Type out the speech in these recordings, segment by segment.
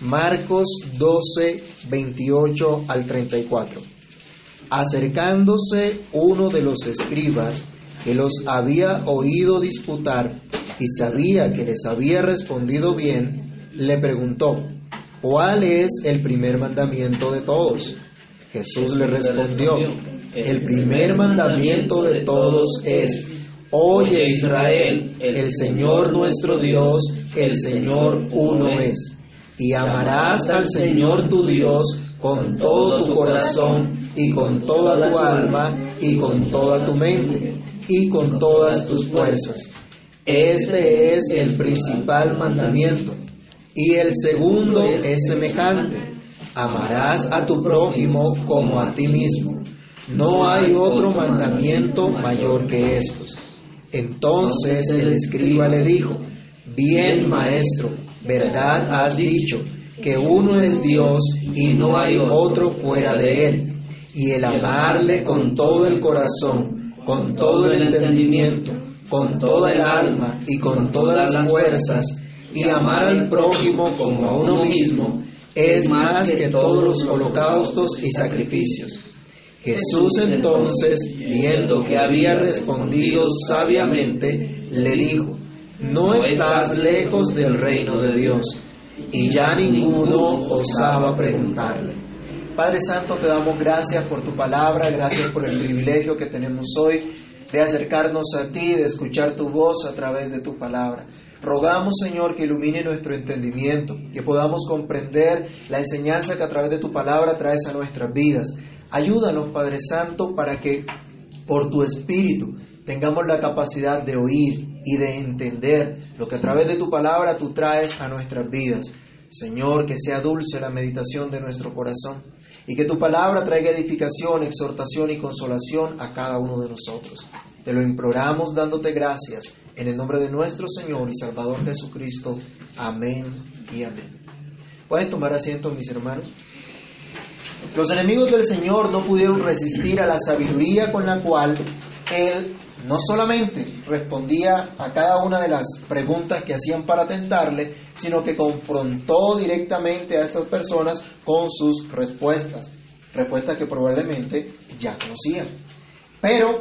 Marcos 12, 28 al 34. Acercándose uno de los escribas que los había oído disputar y sabía que les había respondido bien, le preguntó, ¿cuál es el primer mandamiento de todos? Jesús le respondió, el primer mandamiento de todos es, Oye Israel, el Señor nuestro Dios, el Señor uno es, y amarás al Señor tu Dios con todo tu corazón y con toda tu alma y con toda tu mente y con todas tus fuerzas. Este es el principal mandamiento. Y el segundo es semejante. Amarás a tu prójimo como a ti mismo. No hay otro mandamiento mayor que estos. Entonces el escriba le dijo, bien maestro, verdad has dicho, que uno es Dios y no hay otro fuera de él. Y el amarle con todo el corazón, con todo el entendimiento, con toda el alma y con todas las fuerzas, y amar al prójimo como a uno mismo, es más que todos los holocaustos y sacrificios. Jesús entonces, viendo que había respondido sabiamente, le dijo, no estás lejos del reino de Dios. Y ya ninguno osaba preguntarle. Padre Santo, te damos gracias por tu palabra, gracias por el privilegio que tenemos hoy de acercarnos a ti, de escuchar tu voz a través de tu palabra. Rogamos, Señor, que ilumine nuestro entendimiento, que podamos comprender la enseñanza que a través de tu palabra traes a nuestras vidas. Ayúdanos, Padre Santo, para que por tu Espíritu tengamos la capacidad de oír y de entender lo que a través de tu palabra tú traes a nuestras vidas. Señor, que sea dulce la meditación de nuestro corazón y que tu palabra traiga edificación, exhortación y consolación a cada uno de nosotros. Te lo imploramos dándote gracias en el nombre de nuestro Señor y Salvador Jesucristo. Amén y amén. ¿Pueden tomar asiento, mis hermanos? Los enemigos del Señor no pudieron resistir a la sabiduría con la cual Él no solamente respondía a cada una de las preguntas que hacían para tentarle, sino que confrontó directamente a estas personas con sus respuestas, respuestas que probablemente ya conocían. Pero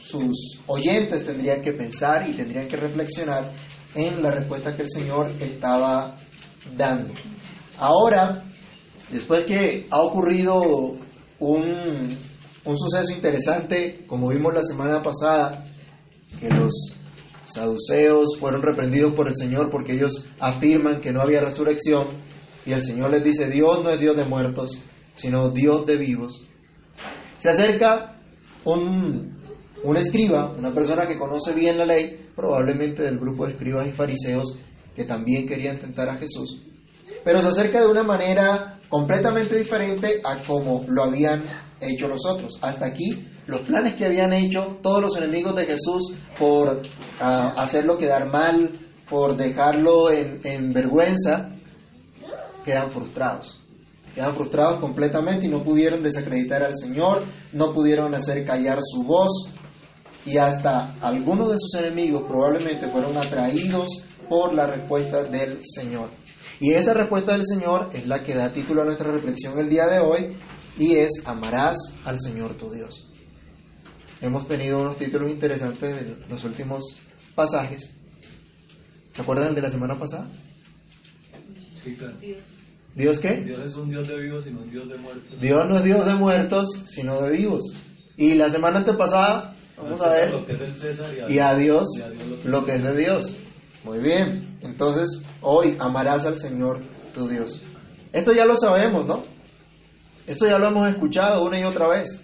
sus oyentes tendrían que pensar y tendrían que reflexionar en la respuesta que el Señor estaba dando. Ahora, después que ha ocurrido un, un suceso interesante, como vimos la semana pasada, que los saduceos fueron reprendidos por el Señor porque ellos afirman que no había resurrección y el Señor les dice, Dios no es Dios de muertos, sino Dios de vivos. Se acerca un, un escriba, una persona que conoce bien la ley, probablemente del grupo de escribas y fariseos que también querían tentar a Jesús, pero se acerca de una manera completamente diferente a como lo habían hecho los otros. Hasta aquí, los planes que habían hecho todos los enemigos de Jesús por ah, hacerlo quedar mal, por dejarlo en vergüenza, quedan frustrados. Quedan frustrados completamente y no pudieron desacreditar al Señor, no pudieron hacer callar su voz y hasta algunos de sus enemigos probablemente fueron atraídos por la respuesta del Señor. Y esa respuesta del Señor es la que da título a nuestra reflexión el día de hoy y es amarás al Señor tu Dios. Hemos tenido unos títulos interesantes en los últimos pasajes. ¿Se acuerdan de la semana pasada? Sí, claro. ¿Dios qué? Dios es un Dios de vivos y no un Dios de muertos. Dios no es Dios de muertos, sino de vivos. Y la semana antepasada, vamos a ver, y a, Dios lo que es de Dios. Muy bien, entonces hoy amarás al Señor tu Dios. Esto ya lo sabemos, ¿no? Esto ya lo hemos escuchado una y otra vez.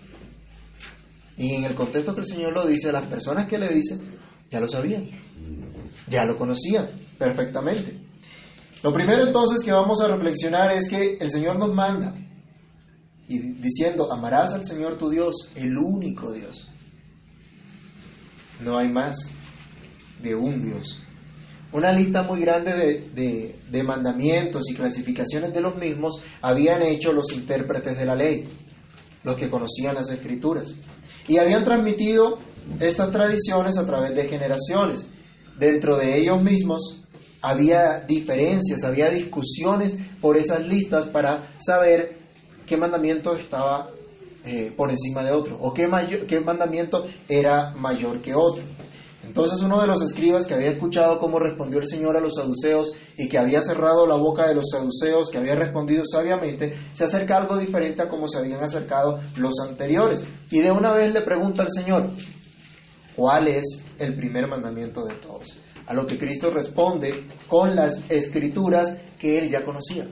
Y en el contexto que el Señor lo dice, las personas que le dicen ya lo sabían, ya lo conocían perfectamente. Lo primero entonces que vamos a reflexionar es que el Señor nos manda y diciendo, amarás al Señor tu Dios, el único Dios. No hay más de un Dios. Una lista muy grande de, de- mandamientos y clasificaciones de los mismos habían hecho los intérpretes de la ley, los que conocían las escrituras. Y habían transmitido estas tradiciones a través de generaciones. Dentro de ellos mismos había diferencias, había discusiones por esas listas para saber qué mandamiento estaba eh, por encima de otro o qué, qué mandamiento era mayor que otro. Entonces uno de los escribas que había escuchado cómo respondió el Señor a los saduceos y que había cerrado la boca de los saduceos, que había respondido sabiamente, se acerca algo diferente a cómo se habían acercado los anteriores. Y de una vez le pregunta al Señor, ¿cuál es el primer mandamiento de todos? A lo que Cristo responde con las escrituras que él ya conocía.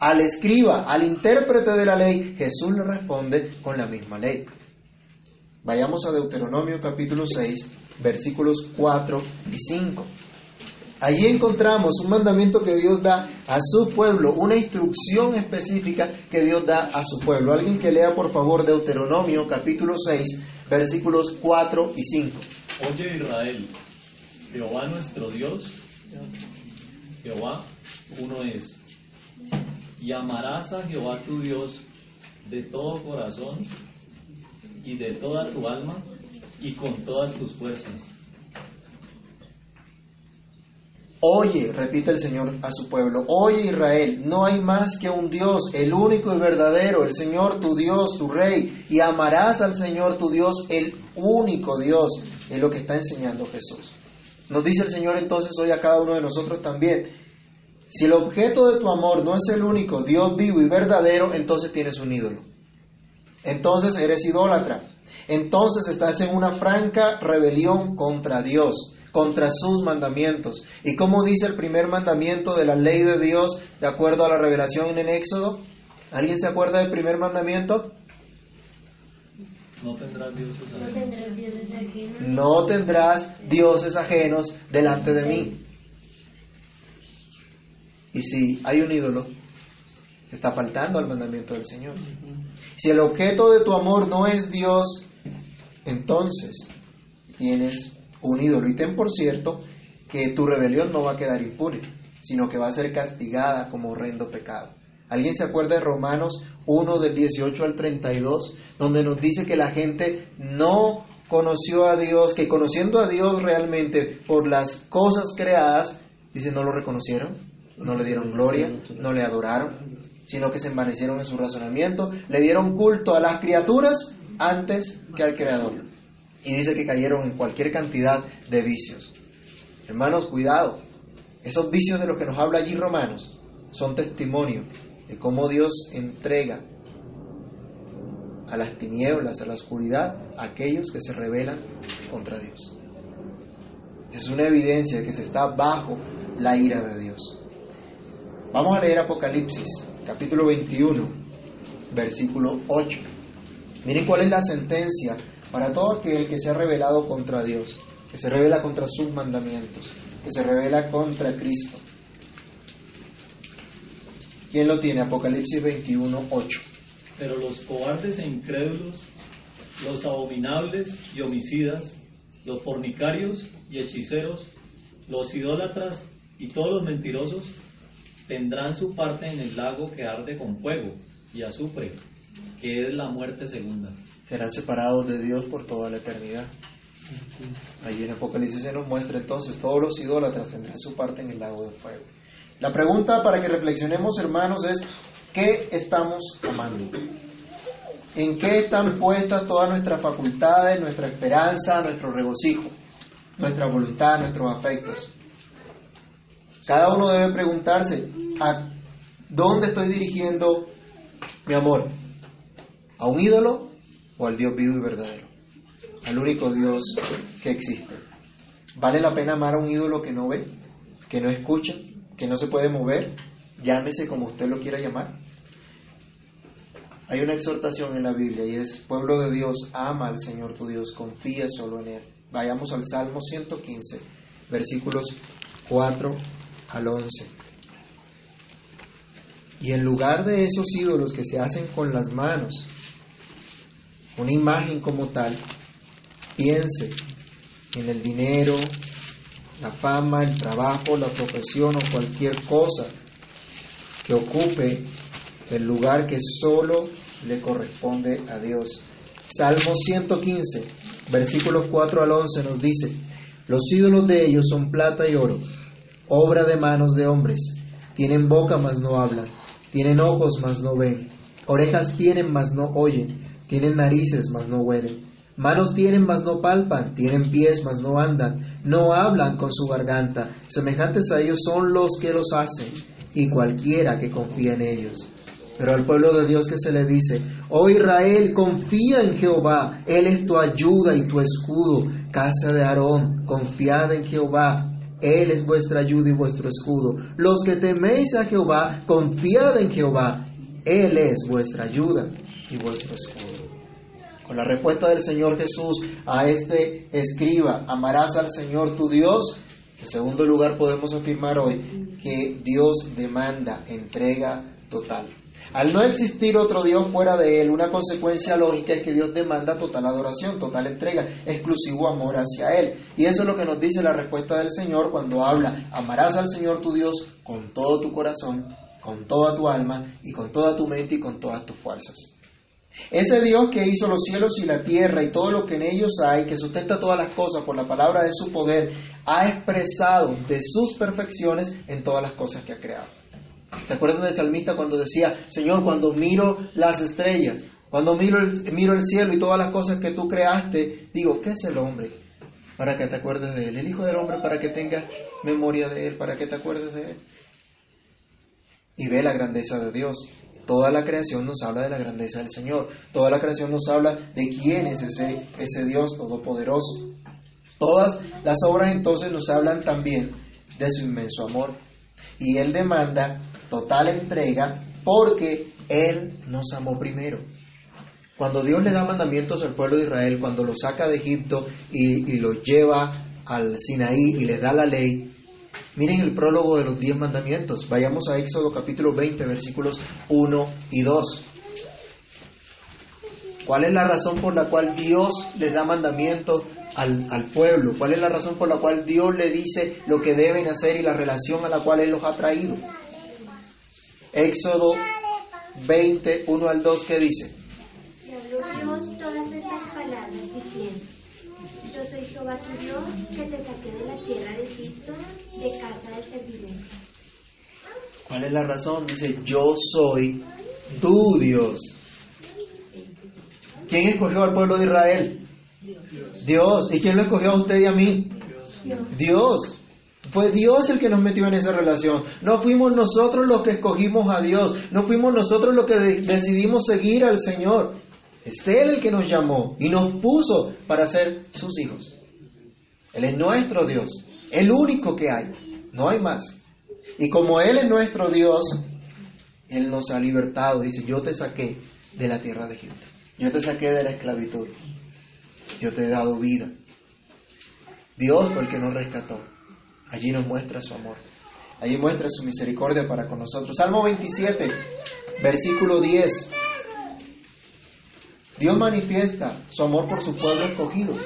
Al escriba, al intérprete de la ley, Jesús le responde con la misma ley. Vayamos a Deuteronomio capítulo 6, versículos 4 y 5. Allí encontramos un mandamiento que Dios da a su pueblo, una instrucción específica que Dios da a su pueblo. Alguien que lea por favor Deuteronomio capítulo 6, versículos 4 y 5. Oye Israel, Jehová nuestro Dios, Jehová uno es. Y amarás a Jehová tu Dios de todo corazón y de toda tu alma y con todas tus fuerzas. Oye, repite el Señor a su pueblo, oye Israel, no hay más que un Dios, el único y verdadero, el Señor tu Dios, tu Rey, y amarás al Señor tu Dios, el único Dios, es lo que está enseñando Jesús. Nos dice el Señor entonces hoy a cada uno de nosotros también, si el objeto de tu amor no es el único Dios vivo y verdadero, entonces tienes un ídolo. Entonces eres idólatra entonces estás en una franca rebelión contra Dios, contra sus mandamientos. ¿Y cómo dice el primer mandamiento de la ley de Dios de acuerdo a la revelación en Éxodo? ¿Alguien se acuerda del primer mandamiento? No tendrás dioses ajenos. No tendrás dioses ajenos delante de mí. Y si hay un ídolo, está faltando al mandamiento del Señor. Si el objeto de tu amor no es Dios, entonces tienes un ídolo. Y ten por cierto que tu rebelión no va a quedar impune, sino que va a ser castigada como horrendo pecado. ¿Alguien se acuerda de Romanos 1 del 18 al 32, donde nos dice que la gente no conoció a Dios, que conociendo a Dios realmente por las cosas creadas, dice, no lo reconocieron, no le dieron gloria, no le adoraron, sino que se envanecieron en su razonamiento, le dieron culto a las criaturas antes que al Creador. Y dice que cayeron en cualquier cantidad de vicios. Hermanos, cuidado. Esos vicios de los que nos habla allí Romanos son testimonio de cómo Dios entrega a las tinieblas, a la oscuridad, a aquellos que se rebelan contra Dios. Es una evidencia de que se está bajo la ira de Dios. Vamos a leer Apocalipsis capítulo 21, versículo 8. Miren cuál es la sentencia para todo aquel que se ha rebelado contra Dios, que se revela contra sus mandamientos, que se revela contra Cristo. ¿Quién lo tiene? Apocalipsis 21, 8. Pero los cobardes e incrédulos, los abominables y homicidas, los fornicarios y hechiceros, los idólatras y todos los mentirosos tendrán su parte en el lago que arde con fuego y azufre, que es la muerte segunda. Serán separados de Dios por toda la eternidad. Allí en Apocalipsis se nos muestra entonces, todos los idólatras tendrán su parte en el lago de fuego. La pregunta para que reflexionemos, hermanos, es, ¿qué estamos amando? ¿En qué están puestas todas nuestras facultades, nuestra esperanza, nuestro regocijo, nuestra voluntad, nuestros afectos? Cada uno debe preguntarse, ¿a dónde estoy dirigiendo mi amor? ¿A un ídolo o al Dios vivo y verdadero? Al único Dios que existe. ¿Vale la pena amar a un ídolo que no ve, que no escucha, que no se puede mover? Llámese como usted lo quiera llamar. Hay una exhortación en la Biblia y es, pueblo de Dios, ama al Señor tu Dios, confía solo en Él. Vayamos al Salmo 115, versículos 4 al 11. Y en lugar de esos ídolos que se hacen con las manos, una imagen como tal, piense en el dinero, la fama, el trabajo, la profesión o cualquier cosa que ocupe el lugar que solo le corresponde a Dios. Salmo 115, versículos 4 al 11 nos dice, los ídolos de ellos son plata y oro obra de manos de hombres. Tienen boca, mas no hablan. Tienen ojos, mas no ven. Orejas tienen, mas no oyen. Tienen narices, mas no huelen. Manos tienen, mas no palpan. Tienen pies, mas no andan. No hablan con su garganta. Semejantes a ellos son los que los hacen, y cualquiera que confía en ellos. Pero al pueblo de Dios que se le dice, oh Israel, confía en Jehová, Él es tu ayuda y tu escudo. Casa de Aarón, confiad en Jehová, Él es vuestra ayuda y vuestro escudo. Los que teméis a Jehová, confiad en Jehová, Él es vuestra ayuda y vuestro escudo. Con la respuesta del Señor Jesús a este escriba, amarás al Señor tu Dios. En segundo lugar podemos afirmar hoy que Dios demanda entrega total. Al no existir otro Dios fuera de Él, una consecuencia lógica es que Dios demanda total adoración, total entrega, exclusivo amor hacia Él. Y eso es lo que nos dice la respuesta del Señor cuando habla, amarás al Señor tu Dios con todo tu corazón, con toda tu alma y con toda tu mente y con todas tus fuerzas. Ese Dios que hizo los cielos y la tierra y todo lo que en ellos hay, que sustenta todas las cosas por la palabra de su poder, ha expresado de sus perfecciones en todas las cosas que ha creado. ¿Se acuerdan del salmista cuando decía, Señor, cuando miro las estrellas, cuando miro el, miro el cielo y todas las cosas que tú creaste, digo, ¿qué es el hombre? Para que te acuerdes de él. El Hijo del Hombre para que tengas memoria de él, para que te acuerdes de él. Y ve la grandeza de Dios. Toda la creación nos habla de la grandeza del Señor. Toda la creación nos habla de quién es ese, ese Dios todopoderoso. Todas las obras entonces nos hablan también de su inmenso amor. Y Él demanda total entrega porque Él nos amó primero. Cuando Dios le da mandamientos al pueblo de Israel, cuando lo saca de Egipto y, y lo lleva al Sinaí y le da la ley, Miren el prólogo de los diez mandamientos. Vayamos a Éxodo capítulo 20, versículos 1 y 2. ¿Cuál es la razón por la cual Dios les da mandamiento al, al, pueblo? ¿Cuál es la razón por la cual Dios le dice lo que deben hacer y la relación a la cual Él los ha traído? Éxodo 20, 1 al 2, ¿qué dice? Dios todas estas palabras diciendo, yo soy ¿Cuál es la razón? Dice, yo soy tu Dios. ¿Quién escogió al pueblo de Israel? Dios. ¿Y quién lo escogió a usted y a mí? Dios. Fue Dios el que nos metió en esa relación. No fuimos nosotros los que escogimos a Dios. No fuimos nosotros los que de decidimos seguir al Señor. Es Él el que nos llamó y nos puso para ser sus hijos. Él es nuestro Dios. El único que hay. No hay más. Y como Él es nuestro Dios, Él nos ha libertado. Dice, yo te saqué de la tierra de Egipto. Yo te saqué de la esclavitud. Yo te he dado vida. Dios fue el que nos rescató. Allí nos muestra su amor. Allí muestra su misericordia para con nosotros. Salmo 27, versículo 10. Dios manifiesta su amor por su pueblo escogido.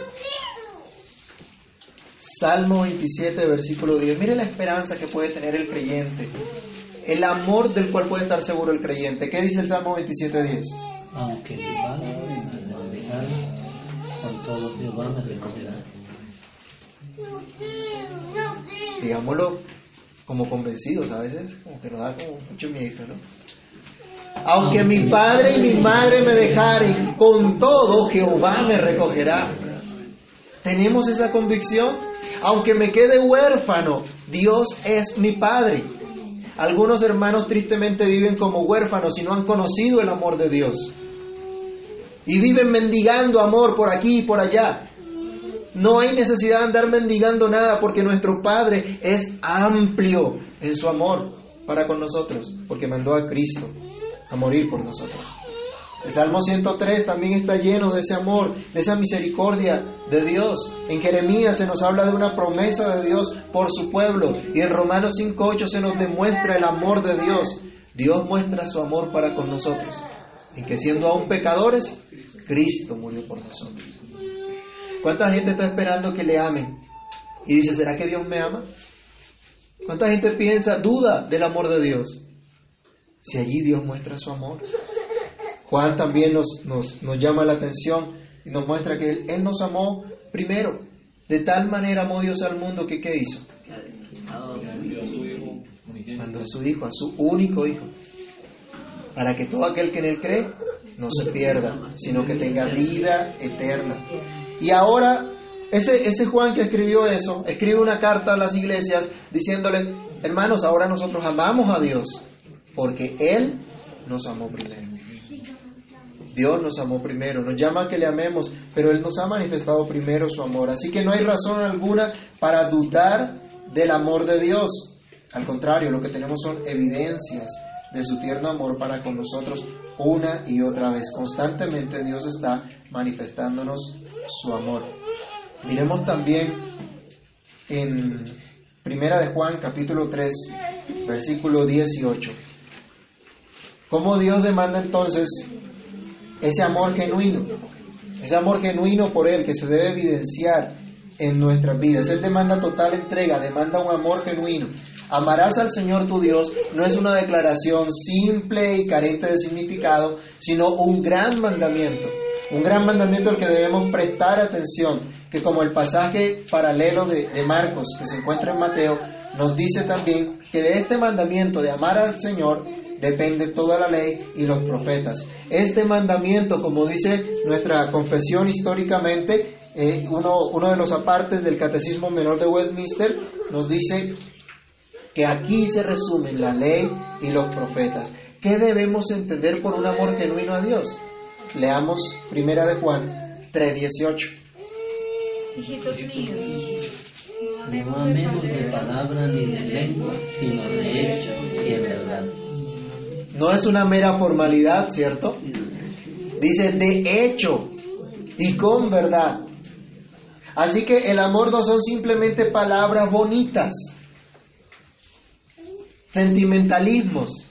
Salmo 27, versículo 10. Mire la esperanza que puede tener el creyente. El amor del cual puede estar seguro el creyente. ¿Qué dice el Salmo 27, 10? Aunque mi padre me con todo Jehová me recogerá. Digámoslo como convencidos a veces, como que nos da como mucho miedo, ¿no? Aunque mi padre y mi madre me dejaren, con todo Jehová me recogerá. ¿Tenemos esa convicción? Aunque me quede huérfano, Dios es mi padre. Algunos hermanos tristemente viven como huérfanos y no han conocido el amor de Dios. Y viven mendigando amor por aquí y por allá. No hay necesidad de andar mendigando nada porque nuestro Padre es amplio en su amor para con nosotros, porque mandó a Cristo a morir por nosotros. El Salmo 103 también está lleno de ese amor, de esa misericordia de Dios. En Jeremías se nos habla de una promesa de Dios por su pueblo y en Romanos 5.8 se nos demuestra el amor de Dios. Dios muestra su amor para con nosotros, en que siendo aún pecadores, Cristo murió por nosotros. ¿Cuánta gente está esperando que le amen? Y dice, ¿será que Dios me ama? ¿Cuánta gente piensa, duda del amor de Dios? Si allí Dios muestra su amor. Juan también nos, nos, nos llama la atención y nos muestra que él, él, nos amó primero. De tal manera amó Dios al mundo que ¿qué hizo? mandó a su Hijo, a su único Hijo, para que todo aquel que en Él cree no se pierda, sino que tenga vida eterna. Y ahora, ese, ese Juan que escribió eso, escribe una carta a las iglesias diciéndole, hermanos, ahora nosotros amamos a Dios, porque Él nos amó primero. Dios nos amó primero, nos llama a que le amemos, pero Él nos ha manifestado primero su amor. Así que no hay razón alguna para dudar del amor de Dios. Al contrario, lo que tenemos son evidencias de su tierno amor para con nosotros una y otra vez. Constantemente Dios está manifestándonos su amor. Miremos también en Primera de Juan capítulo 3, versículo 18. ¿Cómo Dios demanda entonces ese amor genuino? Ese amor genuino por Él que se debe evidenciar en nuestras vidas. Él demanda total entrega, demanda un amor genuino. Amarás al Señor tu Dios no es una declaración simple y carente de significado, sino un gran mandamiento. Un gran mandamiento al que debemos prestar atención, que como el pasaje paralelo de, de Marcos que se encuentra en Mateo, nos dice también que de este mandamiento de amar al Señor depende toda la ley y los profetas. Este mandamiento, como dice nuestra confesión históricamente, eh, uno, uno de los apartes del Catecismo Menor de Westminster, nos dice que aquí se resumen la ley y los profetas. ¿Qué debemos entender por un amor genuino a Dios? Leamos Primera de Juan 3:18. Hijitos míos, No amemos de palabra ni de lengua, sino de hecho y en verdad. No es una mera formalidad, ¿cierto? Dice de hecho y con verdad. Así que el amor no son simplemente palabras bonitas, sentimentalismos.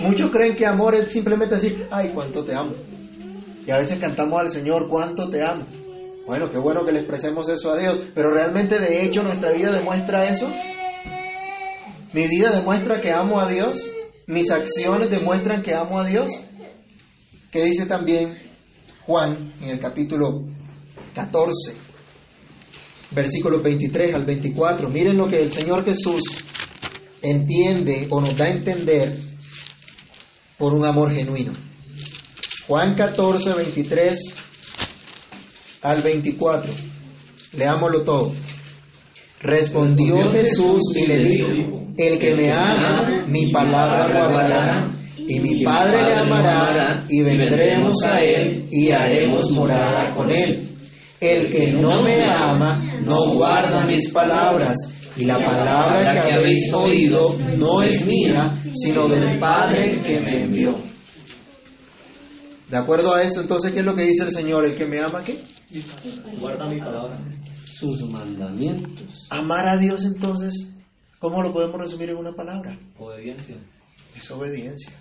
Muchos creen que amor es simplemente decir, ay, cuánto te amo. Y a veces cantamos al Señor, cuánto te amo. Bueno, qué bueno que le expresemos eso a Dios, pero realmente de hecho nuestra vida demuestra eso. Mi vida demuestra que amo a Dios. Mis acciones demuestran que amo a Dios. Que dice también Juan en el capítulo 14, versículos 23 al 24. Miren lo que el Señor Jesús entiende o nos da a entender por un amor genuino. Juan 14, 23 al 24. Leámoslo todo. Respondió Jesús y le dijo, el que me ama, mi palabra guardará, y mi Padre le amará, y vendremos a él y haremos morada con él. El que no me ama, no guarda mis palabras, y la palabra que habéis oído no es mía, sino del Padre que me envió. De acuerdo a esto, entonces, ¿qué es lo que dice el Señor? El que me ama, ¿qué? Guarda mi palabra. Sus mandamientos. Amar a Dios, entonces, ¿cómo lo podemos resumir en una palabra? Obediencia. Es obediencia.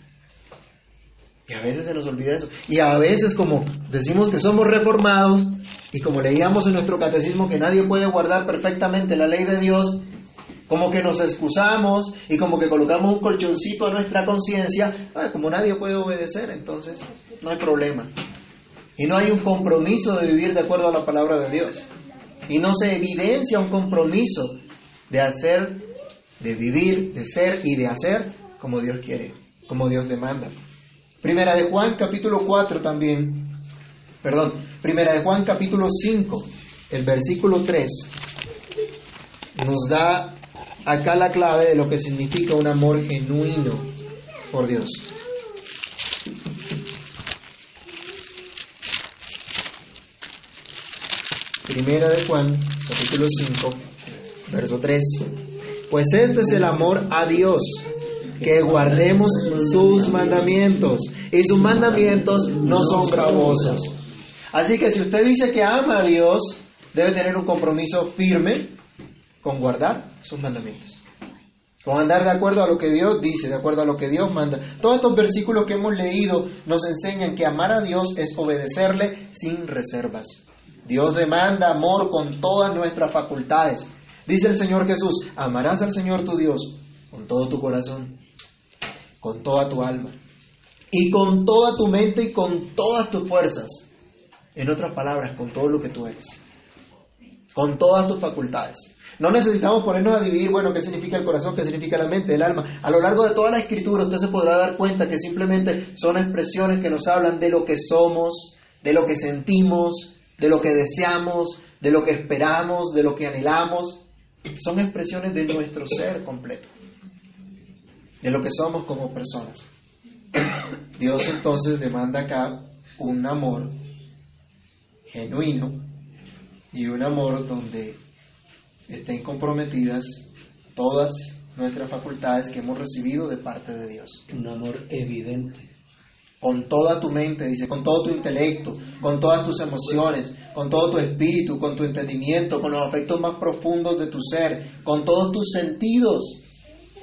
Y a veces se nos olvida eso. Y a veces como decimos que somos reformados y como leíamos en nuestro catecismo que nadie puede guardar perfectamente la ley de Dios, como que nos excusamos y como que colocamos un colchoncito a nuestra conciencia, ah, como nadie puede obedecer, entonces no hay problema. Y no hay un compromiso de vivir de acuerdo a la palabra de Dios. Y no se evidencia un compromiso de hacer, de vivir, de ser y de hacer como Dios quiere, como Dios demanda. Primera de Juan capítulo 4 también, perdón, Primera de Juan capítulo 5, el versículo 3, nos da acá la clave de lo que significa un amor genuino por Dios. Primera de Juan, capítulo 5, verso 3. Pues este es el amor a Dios, que guardemos sus mandamientos. Y sus mandamientos no son gravosos. Así que si usted dice que ama a Dios, debe tener un compromiso firme con guardar sus mandamientos. Con andar de acuerdo a lo que Dios dice, de acuerdo a lo que Dios manda. Todos estos versículos que hemos leído nos enseñan que amar a Dios es obedecerle sin reservas. Dios demanda amor con todas nuestras facultades. Dice el Señor Jesús, amarás al Señor tu Dios con todo tu corazón, con toda tu alma y con toda tu mente y con todas tus fuerzas. En otras palabras, con todo lo que tú eres, con todas tus facultades. No necesitamos ponernos a dividir, bueno, qué significa el corazón, qué significa la mente, el alma. A lo largo de toda la escritura usted se podrá dar cuenta que simplemente son expresiones que nos hablan de lo que somos, de lo que sentimos, de lo que deseamos, de lo que esperamos, de lo que anhelamos. Son expresiones de nuestro ser completo, de lo que somos como personas. Dios entonces demanda acá un amor genuino y un amor donde estén comprometidas todas nuestras facultades que hemos recibido de parte de Dios. Un amor evidente. Con toda tu mente, dice, con todo tu intelecto, con todas tus emociones, con todo tu espíritu, con tu entendimiento, con los afectos más profundos de tu ser, con todos tus sentidos,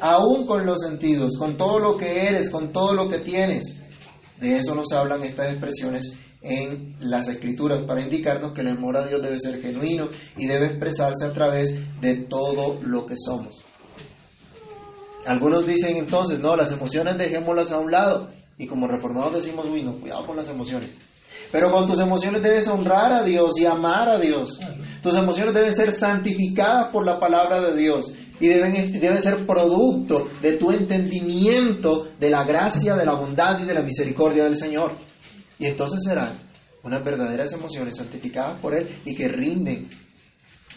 aún con los sentidos, con todo lo que eres, con todo lo que tienes. De eso nos hablan estas expresiones en las escrituras para indicarnos que el amor a Dios debe ser genuino y debe expresarse a través de todo lo que somos. Algunos dicen entonces, no, las emociones dejémoslas a un lado. Y como reformados decimos, uy, cuidado con las emociones. Pero con tus emociones debes honrar a Dios y amar a Dios. Tus emociones deben ser santificadas por la palabra de Dios y deben, deben ser producto de tu entendimiento de la gracia, de la bondad y de la misericordia del Señor. Y entonces serán unas verdaderas emociones santificadas por Él y que rinden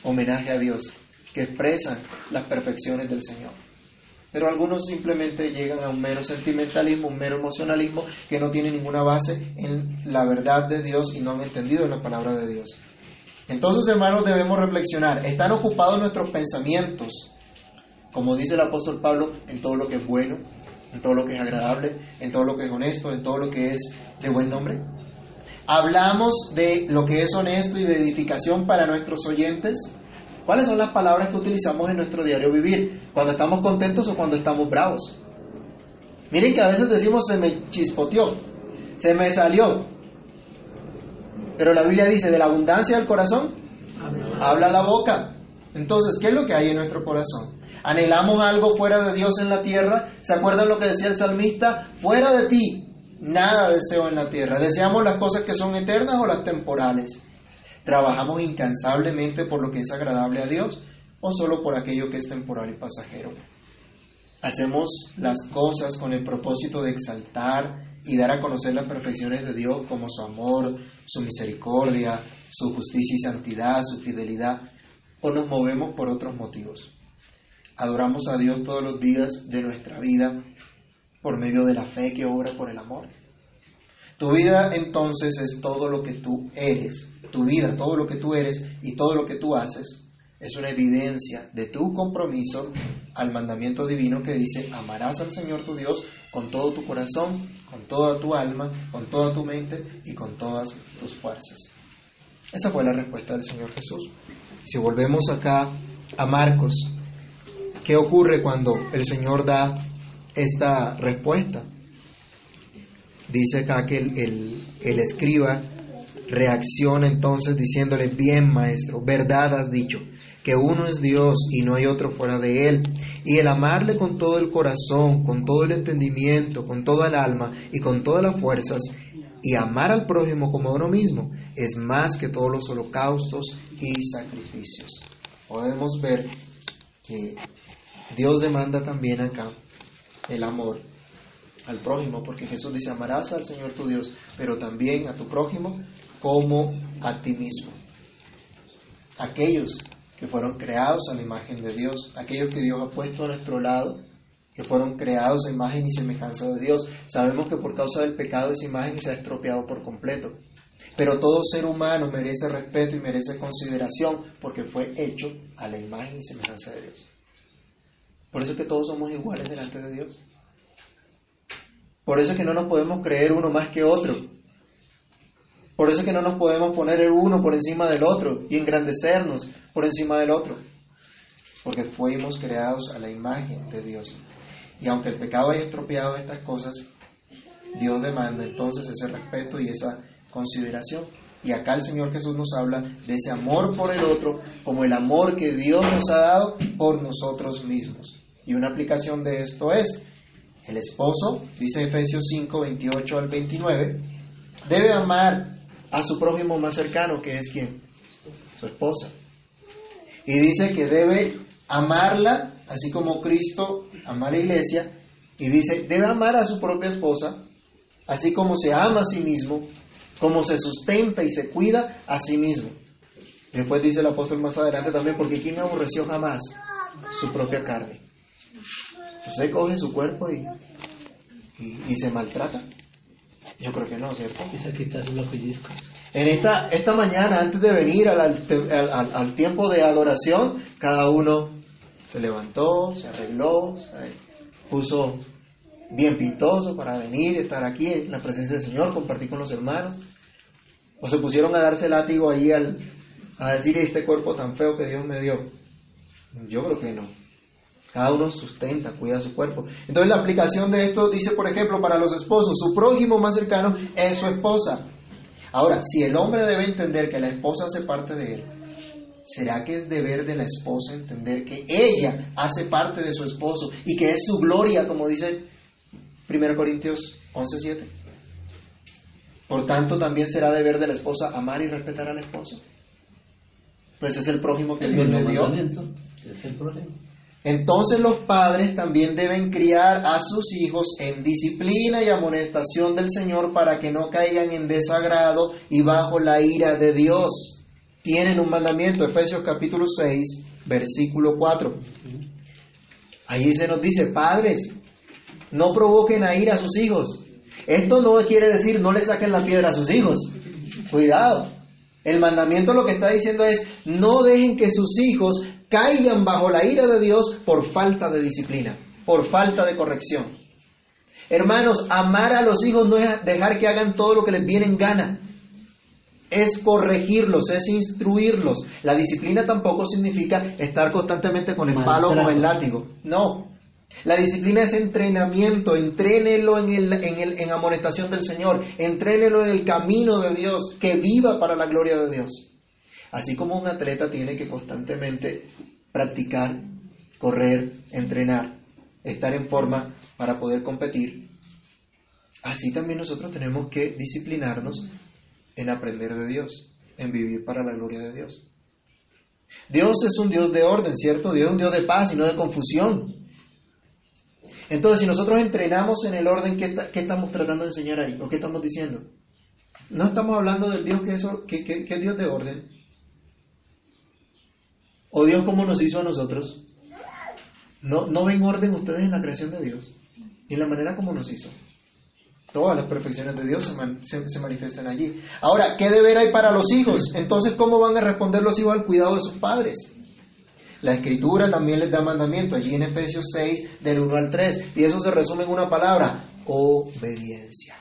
homenaje a Dios, que expresan las perfecciones del Señor. Pero algunos simplemente llegan a un mero sentimentalismo, un mero emocionalismo que no tiene ninguna base en la verdad de Dios y no han entendido la palabra de Dios. Entonces, hermanos, debemos reflexionar. ¿Están ocupados nuestros pensamientos, como dice el apóstol Pablo, en todo lo que es bueno, en todo lo que es agradable, en todo lo que es honesto, en todo lo que es de buen nombre? ¿Hablamos de lo que es honesto y de edificación para nuestros oyentes? ¿Cuáles son las palabras que utilizamos en nuestro diario vivir? ¿Cuando estamos contentos o cuando estamos bravos? Miren que a veces decimos se me chispoteó, se me salió. Pero la Biblia dice, de la abundancia del corazón, habla la boca. Entonces, ¿qué es lo que hay en nuestro corazón? ¿Anhelamos algo fuera de Dios en la tierra? ¿Se acuerdan lo que decía el salmista? Fuera de ti, nada deseo en la tierra. ¿Deseamos las cosas que son eternas o las temporales? ¿Trabajamos incansablemente por lo que es agradable a Dios o solo por aquello que es temporal y pasajero? ¿Hacemos las cosas con el propósito de exaltar y dar a conocer las perfecciones de Dios como su amor, su misericordia, su justicia y santidad, su fidelidad? ¿O nos movemos por otros motivos? Adoramos a Dios todos los días de nuestra vida por medio de la fe que obra por el amor. Tu vida entonces es todo lo que tú eres. Tu vida, todo lo que tú eres y todo lo que tú haces es una evidencia de tu compromiso al mandamiento divino que dice, amarás al Señor tu Dios con todo tu corazón, con toda tu alma, con toda tu mente y con todas tus fuerzas. Esa fue la respuesta del Señor Jesús. Si volvemos acá a Marcos, ¿qué ocurre cuando el Señor da esta respuesta? Dice acá que el, el, escriba reacciona entonces diciéndole, bien maestro, verdad has dicho, que uno es Dios y no hay otro fuera de Él. Y el amarle con todo el corazón, con todo el entendimiento, con toda el alma y con todas las fuerzas, y amar al prójimo como a uno mismo, es más que todos los holocaustos y sacrificios. Podemos ver que Dios demanda también acá el amor al prójimo, porque Jesús dice, amarás al Señor tu Dios, pero también a tu prójimo como a ti mismo. Aquellos que fueron creados a la imagen de Dios, aquellos que Dios ha puesto a nuestro lado, que fueron creados a imagen y semejanza de Dios. Sabemos que por causa del pecado esa imagen se ha estropeado por completo. Pero todo ser humano merece respeto y merece consideración porque fue hecho a la imagen y semejanza de Dios. Por eso es que todos somos iguales delante de Dios. Por eso es que no nos podemos creer uno más que otro. Por eso es que no nos podemos poner el uno por encima del otro y engrandecernos por encima del otro. Porque fuimos creados a la imagen de Dios. Y aunque el pecado haya estropeado estas cosas, Dios demanda entonces ese respeto y esa consideración. Y acá el Señor Jesús nos habla de ese amor por el otro como el amor que Dios nos ha dado por nosotros mismos. Y una aplicación de esto es, el esposo, dice Efesios 5, 28 al 29, debe amar a su prójimo más cercano, que es quien? Su esposa. Y dice que debe amarla, así como Cristo ama a la iglesia, y dice, debe amar a su propia esposa, así como se ama a sí mismo, como se sustenta y se cuida a sí mismo. Después dice el apóstol más adelante también, porque ¿quién aborreció jamás su propia carne? ¿Usted coge su cuerpo y, y, y se maltrata? Yo creo que no, ¿cierto? Quise quitarse los pellizcos. En esta, esta mañana, antes de venir al, al- al- al tiempo de adoración, cada uno se levantó, se arregló, se puso bien pintoso para venir, estar aquí en la presencia del Señor, compartir con los hermanos. O se pusieron a darse látigo ahí al, a decir este cuerpo tan feo que Dios me dio. Yo creo que no. Cada uno sustenta, cuida su cuerpo. Entonces la aplicación de esto dice, por ejemplo, para los esposos, su prójimo más cercano es su esposa. Ahora, si el hombre debe entender que la esposa hace parte de él, ¿será que es deber de la esposa entender que ella hace parte de su esposo y que es su gloria, como dice 1 Corintios 11:7? Por tanto, también será deber de la esposa amar y respetar al esposo. Pues es el prójimo que El Dios le dio. es el. Entonces los padres también deben criar a sus hijos en disciplina y amonestación del Señor para que no caigan en desagrado y bajo la ira de Dios. Tienen un mandamiento, Efesios capítulo 6, versículo 4. Allí se nos dice, padres, no provoquen a ira a sus hijos. Esto no quiere decir no le saquen la piedra a sus hijos. Cuidado. El mandamiento lo que está diciendo es, no dejen que sus hijos caigan bajo la ira de Dios por falta de disciplina, por falta de corrección. Hermanos, amar a los hijos no es dejar que hagan todo lo que les viene en gana. Es corregirlos, es instruirlos. La disciplina tampoco significa estar constantemente con el palo o el látigo. No. La disciplina es entrenamiento, entrénelo en, el, en, el, en amonestación del Señor, entrénelo en el camino de Dios, que viva para la gloria de Dios. Así como un atleta tiene que constantemente practicar, correr, entrenar, estar en forma para poder competir, así también nosotros tenemos que disciplinarnos en aprender de Dios, en vivir para la gloria de Dios. Dios es un Dios de orden, ¿cierto? Dios es un Dios de paz y no de confusión. Entonces, si nosotros entrenamos en el orden, ¿qué, estamos tratando de enseñar ahí? ¿O qué estamos diciendo? No estamos hablando del Dios que es, que, que es Dios de orden. ¿O Dios cómo nos hizo a nosotros? ¿No, ¿No ven orden ustedes en la creación de Dios? Y en la manera como nos hizo. Todas las perfecciones de Dios se, se, manifiestan allí. Ahora, ¿qué deber hay para los hijos? Entonces, ¿cómo van a responder los hijos al cuidado de sus padres? La escritura también les da mandamiento, allí en Efesios 6, del 1 al 3, y eso se resume en una palabra, obediencia.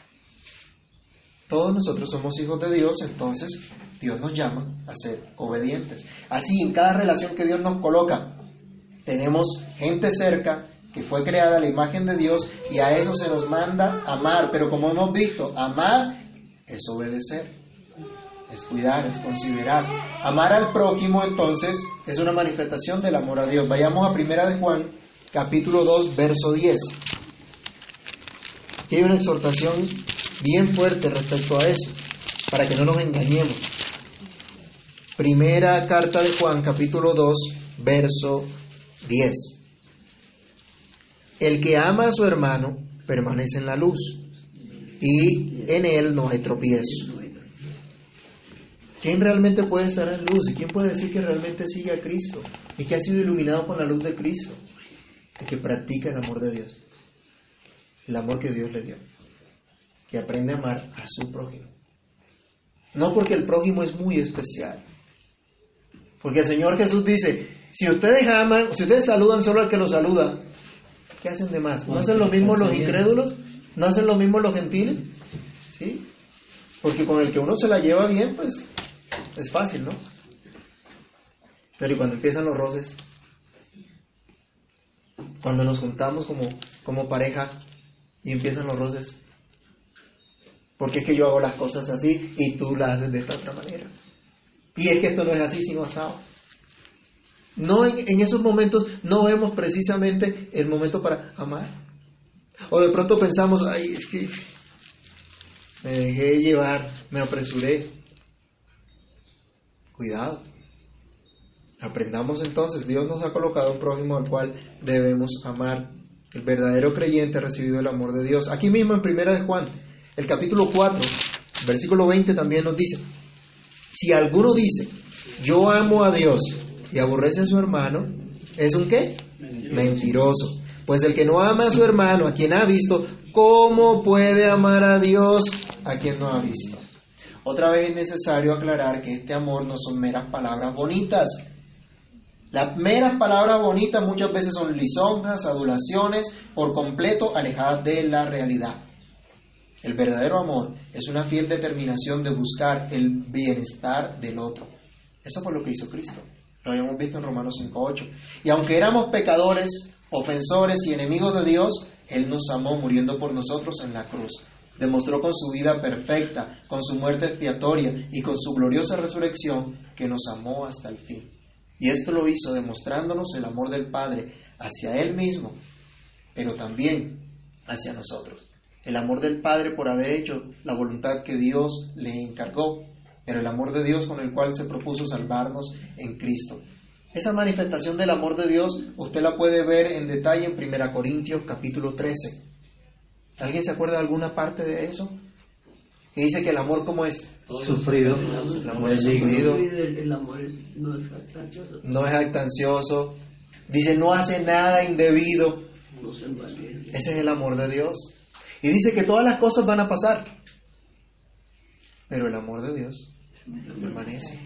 Todos nosotros somos hijos de Dios, entonces Dios nos llama a ser obedientes. Así, en cada relación que Dios nos coloca, tenemos gente cerca que fue creada a la imagen de Dios y a eso se nos manda amar, pero como hemos visto, amar es obedecer, es cuidar, es considerar. Amar al prójimo entonces es una manifestación del amor a Dios. Vayamos a Primera de Juan, capítulo 2, verso 10. Aquí hay una exhortación bien fuerte respecto a eso, para que no nos engañemos. Primera carta de Juan, capítulo 2, verso 10. El que ama a su hermano permanece en la luz y en él no hay tropiezo. ¿Quién realmente puede estar en luz? ¿Y quién puede decir que realmente sigue a Cristo? Y que ha sido iluminado con la luz de Cristo. El que practica el amor de Dios. El amor que Dios le dio. Que aprende a amar a su prójimo. No porque el prójimo es muy especial. Porque el Señor Jesús dice, si ustedes aman, si ustedes saludan solo al que los saluda, ¿qué hacen de más? ¿No hacen lo mismo los incrédulos? ¿No hacen lo mismo los gentiles? ¿Sí? Porque con el que uno se la lleva bien, pues es fácil, ¿no? Pero ¿y cuando empiezan los roces? Cuando nos juntamos como, como pareja y empiezan los roces. Porque es que yo hago las cosas así y tú las haces de esta otra manera. Y es que esto no es así sino asado. No en, esos momentos no vemos precisamente el momento para amar. O de pronto pensamos, ay, es que me dejé llevar, me apresuré. Cuidado. Aprendamos entonces, Dios nos ha colocado un prójimo al cual debemos amar. El verdadero creyente ha recibido el amor de Dios. Aquí mismo en Primera de Juan, el capítulo 4, versículo 20 también nos dice, si alguno dice, yo amo a Dios y aborrece a su hermano, ¿es un qué? Mentiroso. Pues el que no ama a su hermano, a quien ha visto, ¿cómo puede amar a Dios a quien no ha visto? Otra vez es necesario aclarar que este amor no son meras palabras bonitas. Las meras palabras bonitas muchas veces son lisonjas, adulaciones, por completo alejadas de la realidad. El verdadero amor es una fiel determinación de buscar el bienestar del otro. Eso fue lo que hizo Cristo. Lo habíamos visto en Romanos 5.8. Y aunque éramos pecadores, ofensores y enemigos de Dios, Él nos amó muriendo por nosotros en la cruz. Demostró con su vida perfecta, con su muerte expiatoria y con su gloriosa resurrección que nos amó hasta el fin. Y esto lo hizo demostrándonos el amor del Padre hacia Él mismo, pero también hacia nosotros. El amor del Padre por haber hecho la voluntad que Dios le encargó, pero el amor de Dios con el cual se propuso salvarnos en Cristo. Esa manifestación del amor de Dios usted la puede ver en detalle en 1 Corintios capítulo 13. ¿Alguien se acuerda de alguna parte de eso? Que dice que el amor como es Sufrido. el amor es sufrido, El amor es- no es jactancioso, no es jactancioso, dice no hace nada indebido. Ese es el amor de Dios. Y dice que todas las cosas van a pasar, pero el amor de Dios permanece.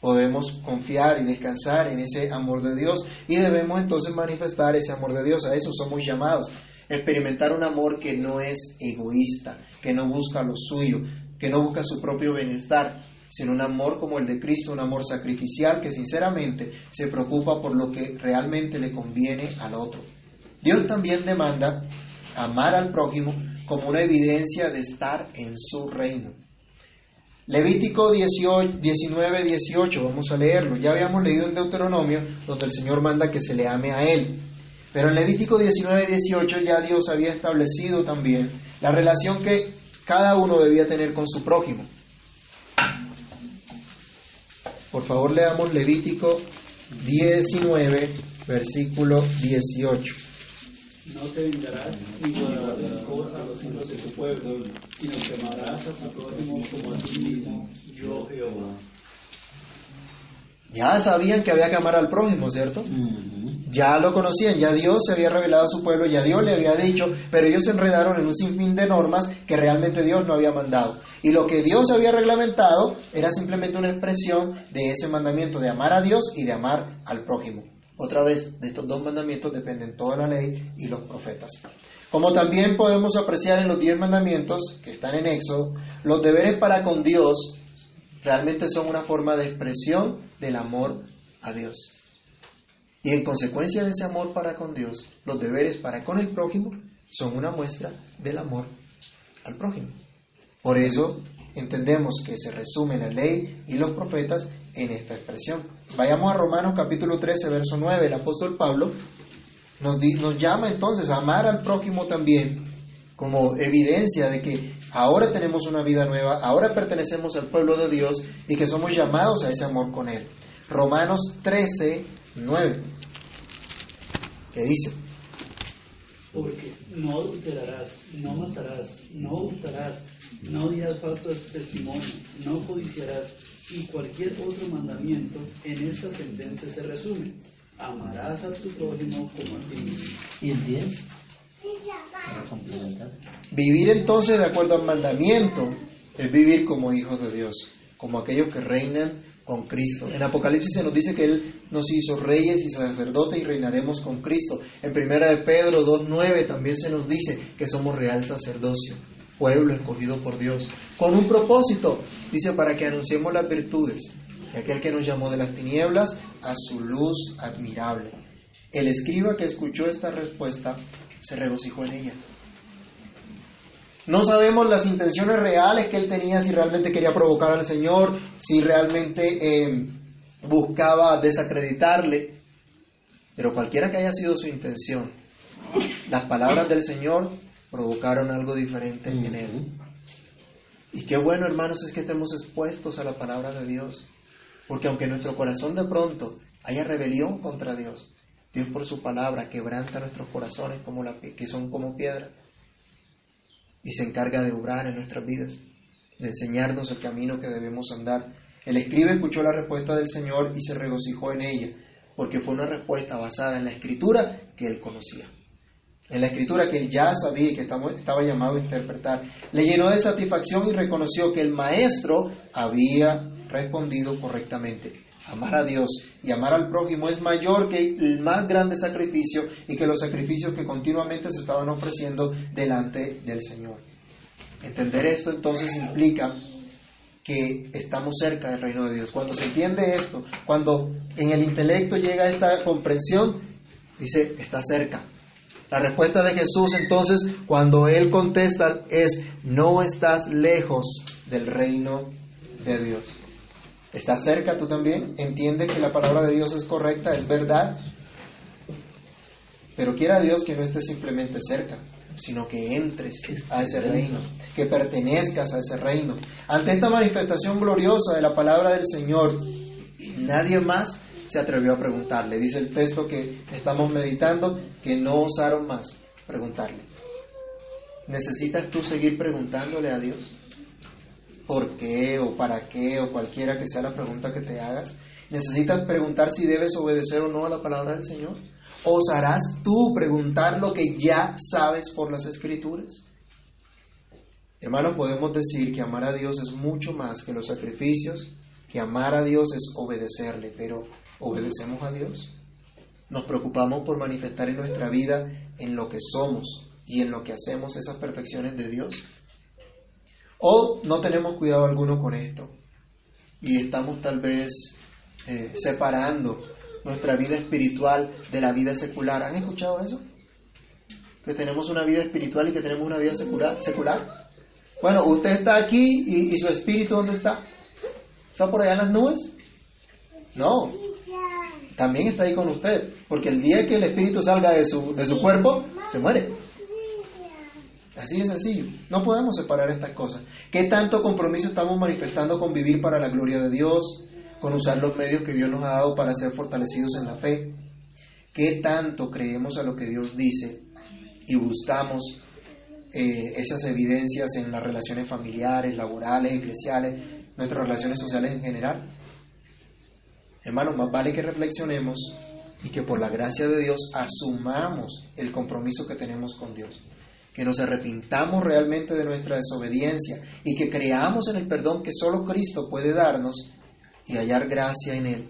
Podemos confiar y descansar en ese amor de Dios y debemos entonces manifestar ese amor de Dios. A eso somos llamados. Experimentar un amor que no es egoísta, que no busca lo suyo, que no busca su propio bienestar, sino un amor como el de Cristo, un amor sacrificial que sinceramente se preocupa por lo que realmente le conviene al otro. Dios también demanda amar al prójimo como una evidencia de estar en su reino. Levítico 18, 19, 18, vamos a leerlo. Ya habíamos leído en Deuteronomio, donde el Señor manda que se le ame a Él. Pero en Levítico 19, 18 ya Dios había establecido también la relación que cada uno debía tener con su prójimo. Por favor, leamos Levítico 19, versículo 18. No te vengarás ni guardarás rencor a los hijos de tu pueblo, sino que amarás a tu prójimo como a ti mismo, yo Jehová. Ya sabían que había que amar al prójimo, ¿cierto? Ya lo conocían, ya Dios se había revelado a su pueblo, ya Dios le había dicho, pero ellos se enredaron en un sinfín de normas que realmente Dios no había mandado. Y lo que Dios había reglamentado era simplemente una expresión de ese mandamiento de amar a Dios y de amar al prójimo. Otra vez, de estos dos mandamientos dependen toda la ley y los profetas. Como también podemos apreciar en los diez mandamientos que están en Éxodo, los deberes para con Dios realmente son una forma de expresión del amor a Dios. Y en consecuencia de ese amor para con Dios, los deberes para con el prójimo son una muestra del amor al prójimo. Por eso entendemos que se resume la ley y los profetas en esta expresión. Vayamos a Romanos capítulo 13, verso 9. El apóstol Pablo nos, llama entonces a amar al prójimo también como evidencia de que ahora tenemos una vida nueva, ahora pertenecemos al pueblo de Dios y que somos llamados a ese amor con Él. Romanos 13, 9. ¿Qué dice? Porque no adulterarás, no matarás, no hurtarás, no dirás falso testimonio, no codiciarás, y cualquier otro mandamiento en esta sentencia se resume. Amarás a tu prójimo como a ti mismo. ¿Y el 10? Para complementar. Vivir entonces de acuerdo al mandamiento es vivir como hijos de Dios, como aquellos que reinan con Cristo. En Apocalipsis se nos dice que Él nos hizo reyes y sacerdotes y reinaremos con Cristo. En Primera de Pedro 2.9 también se nos dice que somos real sacerdocio, pueblo escogido por Dios, con un propósito, dice, para que anunciemos las virtudes de aquel que nos llamó de las tinieblas a su luz admirable. El escriba que escuchó esta respuesta se regocijó en ella. No sabemos las intenciones reales que él tenía, si realmente quería provocar al Señor, si realmente eh, buscaba desacreditarle, pero cualquiera que haya sido su intención, las palabras del Señor provocaron algo diferente en él. Y qué bueno, hermanos, es que estemos expuestos a la palabra de Dios. Porque aunque en nuestro corazón de pronto haya rebelión contra Dios, Dios por su palabra quebranta nuestros corazones como la, que son como piedra y se encarga de obrar en nuestras vidas, de enseñarnos el camino que debemos andar. El escriba escuchó la respuesta del Señor y se regocijó en ella, porque fue una respuesta basada en la escritura que él conocía. En la escritura que él ya sabía y que estaba llamado a interpretar. Le llenó de satisfacción y reconoció que el maestro había respondido correctamente. Amar a Dios y amar al prójimo es mayor que el más grande sacrificio y que los sacrificios que continuamente se estaban ofreciendo delante del Señor. Entender esto entonces implica que estamos cerca del reino de Dios. Cuando se entiende esto, cuando en el intelecto llega esta comprensión, dice, está cerca. La respuesta de Jesús entonces, cuando Él contesta, es, no estás lejos del reino de Dios. ¿Estás cerca tú también? ¿Entiendes que la palabra de Dios es correcta, es verdad? Pero quiera Dios que no estés simplemente cerca, sino que entres a ese reino, que pertenezcas a ese reino. Ante esta manifestación gloriosa de la palabra del Señor, nadie más se atrevió a preguntarle. Dice el texto que estamos meditando que no osaron más preguntarle. ¿Necesitas tú seguir preguntándole a Dios? por qué o para qué o cualquiera que sea la pregunta que te hagas. Necesitas preguntar si debes obedecer o no a la palabra del Señor. ¿Osarás tú preguntar lo que ya sabes por las escrituras? Hermano, podemos decir que amar a Dios es mucho más que los sacrificios, que amar a Dios es obedecerle, pero ¿obedecemos a Dios? Nos preocupamos por manifestar en nuestra vida en lo que somos y en lo que hacemos esas perfecciones de Dios. O no tenemos cuidado alguno con esto y estamos tal vez eh, separando nuestra vida espiritual de la vida secular. ¿Han escuchado eso? Que tenemos una vida espiritual y que tenemos una vida secular. secular. Bueno, usted está aquí y, su espíritu ¿dónde está? ¿Está por allá en las nubes? No. También está ahí con usted. Porque el día que el espíritu salga de su, de su cuerpo, se muere. Así de sencillo. No podemos separar estas cosas. ¿Qué tanto compromiso estamos manifestando con vivir para la gloria de Dios? Con usar los medios que Dios nos ha dado para ser fortalecidos en la fe. ¿Qué tanto creemos a lo que Dios dice y buscamos eh, esas evidencias en las relaciones familiares, laborales, eclesiales, nuestras relaciones sociales en general? Hermanos, más vale que reflexionemos y que por la gracia de Dios asumamos el compromiso que tenemos con Dios que nos arrepintamos realmente de nuestra desobediencia y que creamos en el perdón que solo Cristo puede darnos y hallar gracia en Él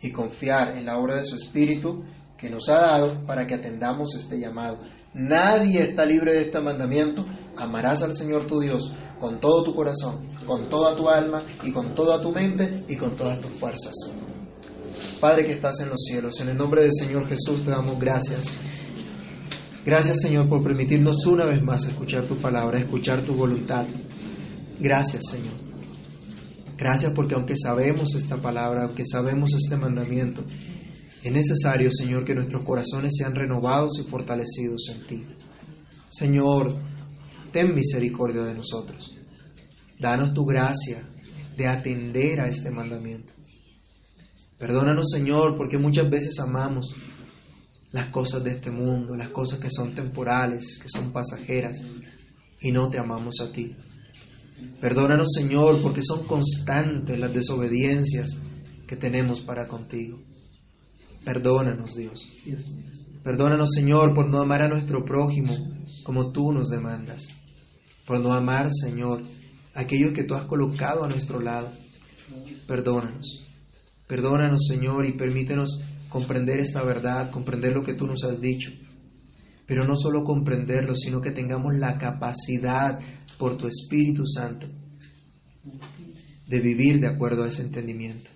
y confiar en la obra de su Espíritu que nos ha dado para que atendamos este llamado. Nadie está libre de este mandamiento. Amarás al Señor tu Dios con todo tu corazón, con toda tu alma y con toda tu mente y con todas tus fuerzas. Padre que estás en los cielos, en el nombre del Señor Jesús te damos gracias Gracias Señor por permitirnos una vez más escuchar tu palabra, escuchar tu voluntad. Gracias Señor. Gracias porque aunque sabemos esta palabra, aunque sabemos este mandamiento, es necesario Señor que nuestros corazones sean renovados y fortalecidos en ti. Señor, ten misericordia de nosotros. Danos tu gracia de atender a este mandamiento. Perdónanos Señor porque muchas veces amamos las cosas de este mundo, las cosas que son temporales, que son pasajeras, y no te amamos a ti. Perdónanos, Señor, porque son constantes las desobediencias que tenemos para contigo. Perdónanos, Dios. Perdónanos, Señor, por no amar a nuestro prójimo como tú nos demandas. Por no amar, Señor, aquellos que tú has colocado a nuestro lado. Perdónanos. Perdónanos, Señor, y permítenos comprender esta verdad, comprender lo que tú nos has dicho. Pero no solo comprenderlo, sino que tengamos la capacidad por tu Espíritu Santo de vivir de acuerdo a ese entendimiento.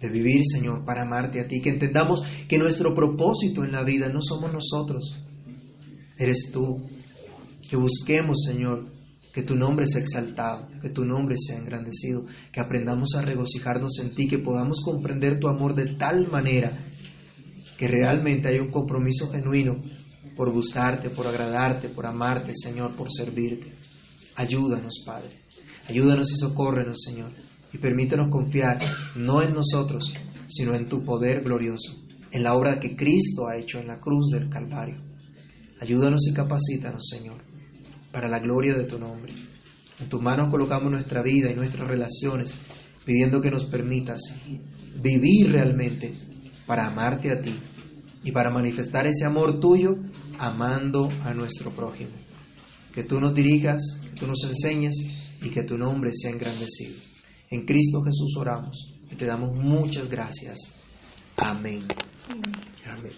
De vivir, Señor, para amarte a ti. Que entendamos que nuestro propósito en la vida no somos nosotros, eres tú. Que busquemos, Señor, que tu nombre sea exaltado, que tu nombre sea engrandecido, que aprendamos a regocijarnos en ti, que podamos comprender tu amor de tal manera que realmente haya un compromiso genuino por buscarte, por agradarte, por amarte, Señor, por servirte. Ayúdanos, Padre. Ayúdanos y socórrenos, Señor. y permítenos confiar no en nosotros, sino en tu poder glorioso, en la obra que Cristo ha hecho en la cruz del Calvario. Ayúdanos y capacítanos, Señor, para la gloria de tu nombre. En tus manos colocamos nuestra vida y nuestras relaciones, pidiendo que nos permitas vivir realmente para amarte a ti y para manifestar ese amor tuyo amando a nuestro prójimo. Que tú nos dirijas, que tú nos enseñes y que tu nombre sea engrandecido. En Cristo Jesús oramos y te damos muchas gracias. Amén. Amén.